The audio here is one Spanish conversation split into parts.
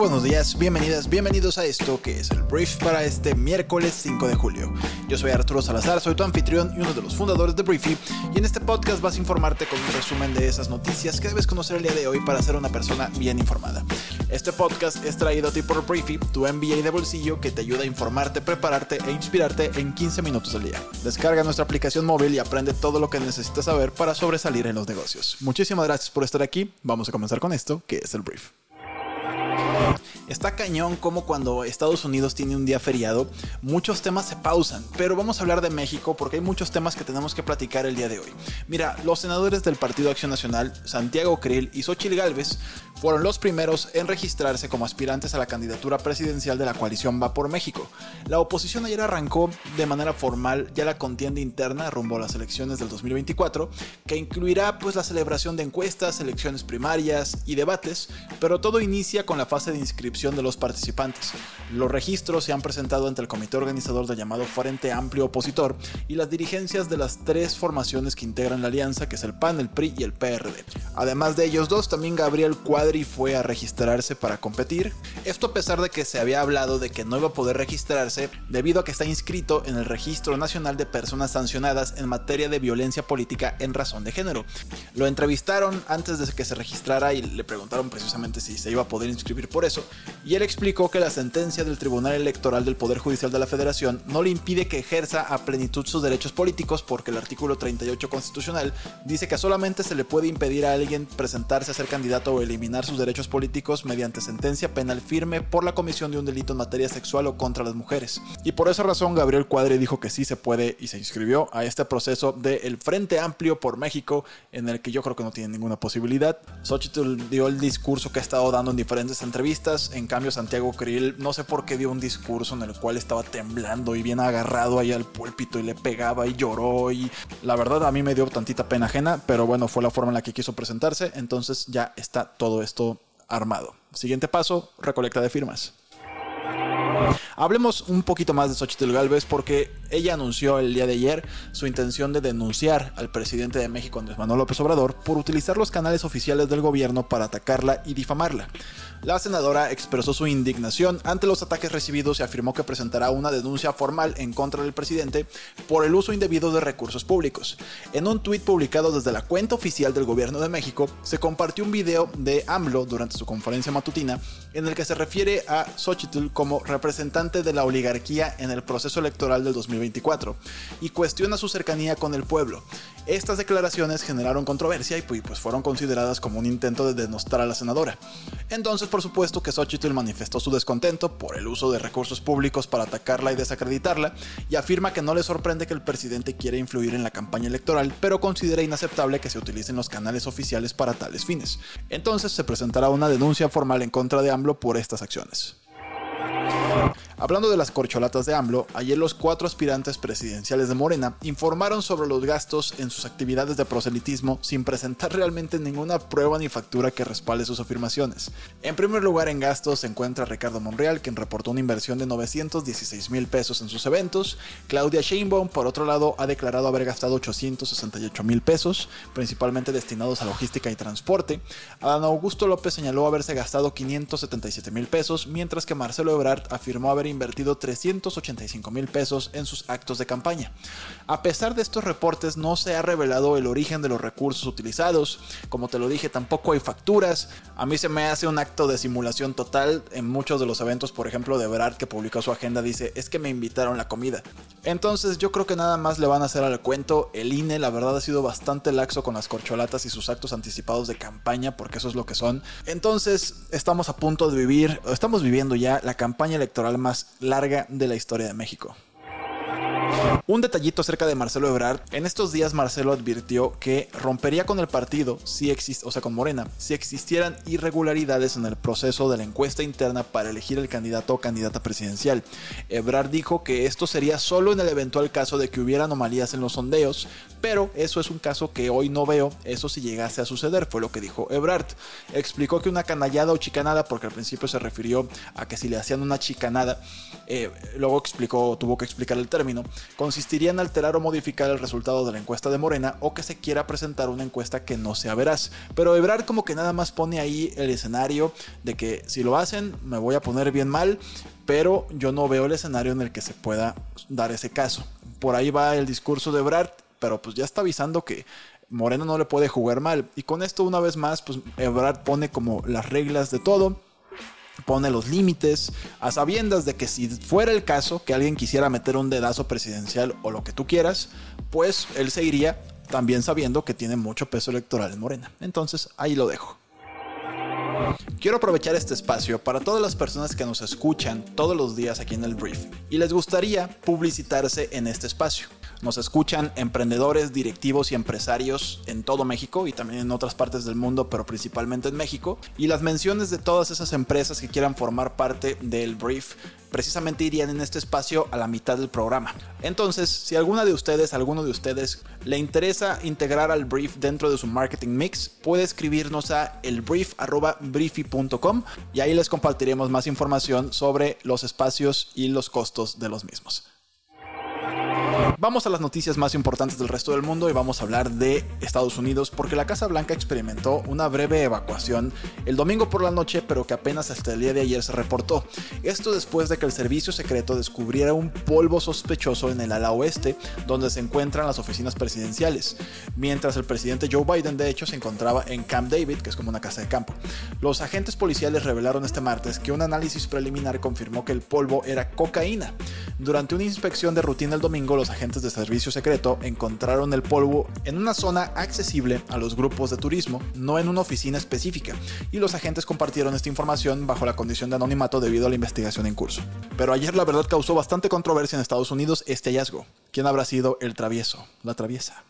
Buenos días, bienvenidas, bienvenidos a esto que es el brief para este miércoles 5 de julio. Yo soy Arturo Salazar, soy tu anfitrión y uno de los fundadores de Briefy y en este podcast vas a informarte con un resumen de esas noticias que debes conocer el día de hoy para ser una persona bien informada. Este podcast es traído a ti por Briefy, tu MBA de bolsillo que te ayuda a informarte, prepararte e inspirarte en 15 minutos al día. Descarga nuestra aplicación móvil y aprende todo lo que necesitas saber para sobresalir en los negocios. Muchísimas gracias por estar aquí, vamos a comenzar con esto que es el brief. Está cañón como cuando Estados Unidos tiene un día feriado, muchos temas se pausan, pero vamos a hablar de México porque hay muchos temas que tenemos que platicar el día de hoy. Mira, los senadores del Partido Acción Nacional, Santiago Krill y Xochitl Gálvez, fueron los primeros en registrarse como aspirantes a la candidatura presidencial de la coalición Va por México. La oposición ayer arrancó de manera formal ya la contienda interna rumbo a las elecciones del 2024, que incluirá pues la celebración de encuestas, elecciones primarias y debates, pero todo inicia con la fase de inscripción de los participantes. Los registros se han presentado ante el comité organizador del llamado Frente Amplio Opositor y las dirigencias de las tres formaciones que integran la alianza, que es el PAN, el PRI y el PRD. Además de ellos dos, también Gabriel Cuadri fue a registrarse para competir. Esto a pesar de que se había hablado de que no iba a poder registrarse debido a que está inscrito en el Registro Nacional de Personas Sancionadas en materia de violencia política en razón de género. Lo entrevistaron antes de que se registrara y le preguntaron precisamente si se iba a poder inscribir por eso, y él explicó que la sentencia del Tribunal Electoral del Poder Judicial de la Federación no le impide que ejerza a plenitud sus derechos políticos porque el artículo 38 constitucional dice que solamente se le puede impedir a alguien presentarse a ser candidato o eliminar sus derechos políticos mediante sentencia penal firme por la comisión de un delito en materia sexual o contra las mujeres. Y por esa razón Gabriel Cuadre dijo que sí se puede y se inscribió a este proceso del Frente Amplio por México en el que yo creo que no tiene ninguna posibilidad. Xochitl dio el discurso que ha estado dando en diferentes entrevistas, en cambio Santiago Krill no sé por qué dio un discurso en el cual estaba temblando y bien agarrado ahí al púlpito y le pegaba y lloró y la verdad a mí me dio tantita pena ajena, pero bueno, fue la forma en la que quiso presentarse, entonces ya está todo esto armado. Siguiente paso, recolecta de firmas. Hablemos un poquito más de Xochitl Galvez porque ella anunció el día de ayer su intención de denunciar al presidente de México, Andrés Manuel López Obrador, por utilizar los canales oficiales del gobierno para atacarla y difamarla. La senadora expresó su indignación ante los ataques recibidos y afirmó que presentará una denuncia formal en contra del presidente por el uso indebido de recursos públicos. En un tuit publicado desde la cuenta oficial del gobierno de México, se compartió un video de AMLO durante su conferencia matutina en el que se refiere a Xochitl como representante de la oligarquía en el proceso electoral del 2024 y cuestiona su cercanía con el pueblo. Estas declaraciones generaron controversia y pues fueron consideradas como un intento de denostar a la senadora. Entonces, por supuesto que Xochitl manifestó su descontento por el uso de recursos públicos para atacarla y desacreditarla y afirma que no le sorprende que el presidente quiera influir en la campaña electoral, pero considera inaceptable que se utilicen los canales oficiales para tales fines. Entonces se presentará una denuncia formal en contra de AMLO por estas acciones. Hablando de las corcholatas de AMLO, ayer los cuatro aspirantes presidenciales de Morena informaron sobre los gastos en sus actividades de proselitismo sin presentar realmente ninguna prueba ni factura que respalde sus afirmaciones. En primer lugar en gastos se encuentra Ricardo Monreal, quien reportó una inversión de 916 mil pesos en sus eventos. Claudia Sheinbaum, por otro lado, ha declarado haber gastado 868 mil pesos, principalmente destinados a logística y transporte. Adán Augusto López señaló haberse gastado 577 mil pesos, mientras que Marcelo Ebrard afirmó haber invertido 385 mil pesos en sus actos de campaña. A pesar de estos reportes, no se ha revelado el origen de los recursos utilizados. Como te lo dije, tampoco hay facturas. A mí se me hace un acto de simulación total. En muchos de los eventos, por ejemplo, de Brad, que publicó su agenda, dice: Es que me invitaron la comida. Entonces, yo creo que nada más le van a hacer al cuento. El INE, la verdad, ha sido bastante laxo con las corcholatas y sus actos anticipados de campaña, porque eso es lo que son. Entonces, estamos a punto de vivir, estamos viviendo ya la campaña electoral más larga de la historia de México. Un detallito acerca de Marcelo Ebrard. En estos días Marcelo advirtió que rompería con el partido, si existe, o sea, con Morena, si existieran irregularidades en el proceso de la encuesta interna para elegir el candidato o candidata presidencial. Ebrard dijo que esto sería solo en el eventual caso de que hubiera anomalías en los sondeos, pero eso es un caso que hoy no veo, eso si llegase a suceder, fue lo que dijo Ebrard. Explicó que una canallada o chicanada, porque al principio se refirió a que si le hacían una chicanada, eh, luego explicó, tuvo que explicar el término, consistiría en alterar o modificar el resultado de la encuesta de Morena o que se quiera presentar una encuesta que no sea veraz. Pero Ebrard como que nada más pone ahí el escenario de que si lo hacen me voy a poner bien mal, pero yo no veo el escenario en el que se pueda dar ese caso. Por ahí va el discurso de Ebrard, pero pues ya está avisando que Morena no le puede jugar mal. Y con esto una vez más, pues Ebrard pone como las reglas de todo pone los límites, a sabiendas de que si fuera el caso que alguien quisiera meter un dedazo presidencial o lo que tú quieras, pues él se iría también sabiendo que tiene mucho peso electoral en Morena. Entonces ahí lo dejo. Quiero aprovechar este espacio para todas las personas que nos escuchan todos los días aquí en el Brief y les gustaría publicitarse en este espacio. Nos escuchan emprendedores, directivos y empresarios en todo México y también en otras partes del mundo, pero principalmente en México. Y las menciones de todas esas empresas que quieran formar parte del brief precisamente irían en este espacio a la mitad del programa. Entonces, si alguna de ustedes, alguno de ustedes le interesa integrar al brief dentro de su marketing mix, puede escribirnos a elbrief.briefy.com y ahí les compartiremos más información sobre los espacios y los costos de los mismos. Vamos a las noticias más importantes del resto del mundo y vamos a hablar de Estados Unidos porque la Casa Blanca experimentó una breve evacuación el domingo por la noche pero que apenas hasta el día de ayer se reportó. Esto después de que el servicio secreto descubriera un polvo sospechoso en el ala oeste donde se encuentran las oficinas presidenciales, mientras el presidente Joe Biden de hecho se encontraba en Camp David, que es como una casa de campo. Los agentes policiales revelaron este martes que un análisis preliminar confirmó que el polvo era cocaína. Durante una inspección de rutina el domingo, los agentes de servicio secreto encontraron el polvo en una zona accesible a los grupos de turismo, no en una oficina específica, y los agentes compartieron esta información bajo la condición de anonimato debido a la investigación en curso. Pero ayer la verdad causó bastante controversia en Estados Unidos este hallazgo. ¿Quién habrá sido el travieso? La traviesa.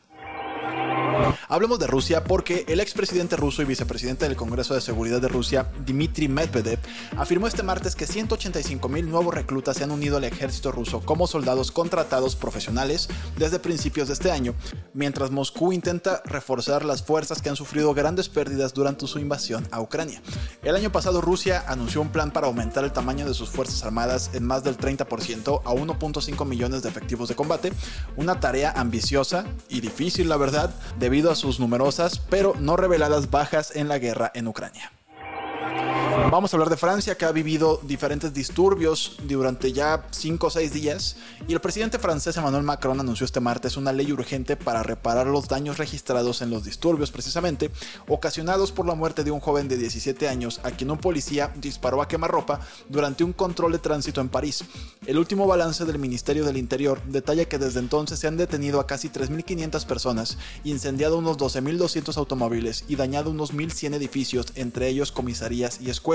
Hablemos de Rusia porque el expresidente ruso y vicepresidente del Congreso de Seguridad de Rusia, Dmitry Medvedev, afirmó este martes que 185 mil nuevos reclutas se han unido al ejército ruso como soldados contratados profesionales desde principios de este año, mientras Moscú intenta reforzar las fuerzas que han sufrido grandes pérdidas durante su invasión a Ucrania. El año pasado Rusia anunció un plan para aumentar el tamaño de sus fuerzas armadas en más del 30% a 1.5 millones de efectivos de combate, una tarea ambiciosa y difícil la verdad, debido a sus numerosas pero no reveladas bajas en la guerra en Ucrania. Vamos a hablar de Francia, que ha vivido diferentes disturbios durante ya 5 o 6 días, y el presidente francés Emmanuel Macron anunció este martes una ley urgente para reparar los daños registrados en los disturbios, precisamente ocasionados por la muerte de un joven de 17 años a quien un policía disparó a quemarropa durante un control de tránsito en París. El último balance del Ministerio del Interior detalla que desde entonces se han detenido a casi 3.500 personas, incendiado unos 12.200 automóviles y dañado unos 1.100 edificios, entre ellos comisarías y escuelas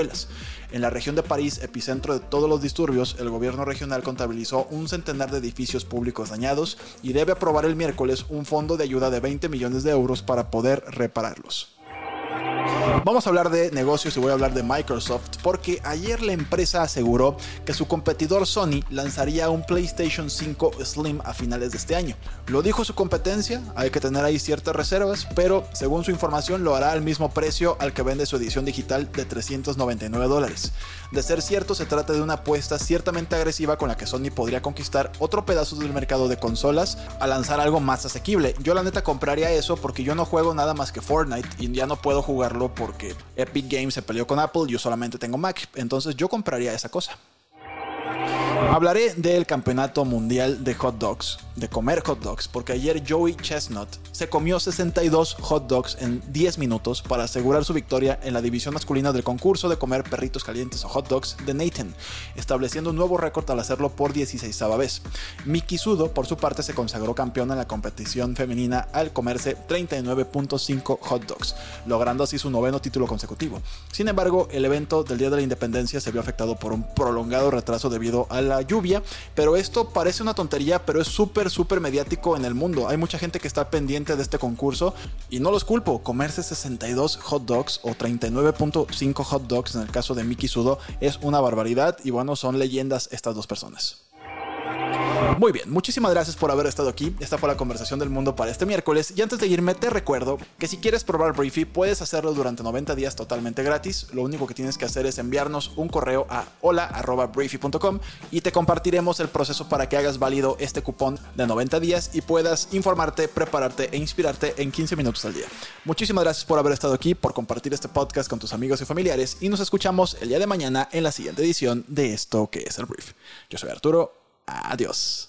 en la región de París, epicentro de todos los disturbios, el gobierno regional contabilizó un centenar de edificios públicos dañados y debe aprobar el miércoles un fondo de ayuda de 20 millones de euros para poder repararlos. Vamos a hablar de negocios y voy a hablar de Microsoft porque ayer la empresa aseguró que su competidor Sony lanzaría un PlayStation 5 Slim a finales de este año. Lo dijo su competencia, hay que tener ahí ciertas reservas, pero según su información lo hará al mismo precio al que vende su edición digital de 399 dólares. De ser cierto, se trata de una apuesta ciertamente agresiva con la que Sony podría conquistar otro pedazo del mercado de consolas a lanzar algo más asequible. Yo la neta compraría eso porque yo no juego nada más que Fortnite y ya no puedo jugarlo porque Epic Games se peleó con Apple, yo solamente tengo Mac, entonces yo compraría esa cosa. Hablaré del campeonato mundial de hot dogs, de comer hot dogs, porque ayer Joey Chestnut se comió 62 hot dogs en 10 minutos para asegurar su victoria en la división masculina del concurso de comer perritos calientes o hot dogs de Nathan, estableciendo un nuevo récord al hacerlo por 16 vez. Miki Sudo, por su parte, se consagró campeón en la competición femenina al comerse 39.5 hot dogs, logrando así su noveno título consecutivo. Sin embargo, el evento del Día de la Independencia se vio afectado por un prolongado retraso debido a la lluvia, pero esto parece una tontería, pero es súper, súper mediático en el mundo. Hay mucha gente que está pendiente de este concurso y no los culpo. Comerse 62 hot dogs o 39.5 hot dogs en el caso de Miki Sudo es una barbaridad y bueno, son leyendas estas dos personas. Muy bien, muchísimas gracias por haber estado aquí. Esta fue la conversación del mundo para este miércoles. Y antes de irme, te recuerdo que si quieres probar Briefy, puedes hacerlo durante 90 días totalmente gratis. Lo único que tienes que hacer es enviarnos un correo a hola.briefy.com y te compartiremos el proceso para que hagas válido este cupón de 90 días y puedas informarte, prepararte e inspirarte en 15 minutos al día. Muchísimas gracias por haber estado aquí, por compartir este podcast con tus amigos y familiares y nos escuchamos el día de mañana en la siguiente edición de esto que es el Brief. Yo soy Arturo. Adiós.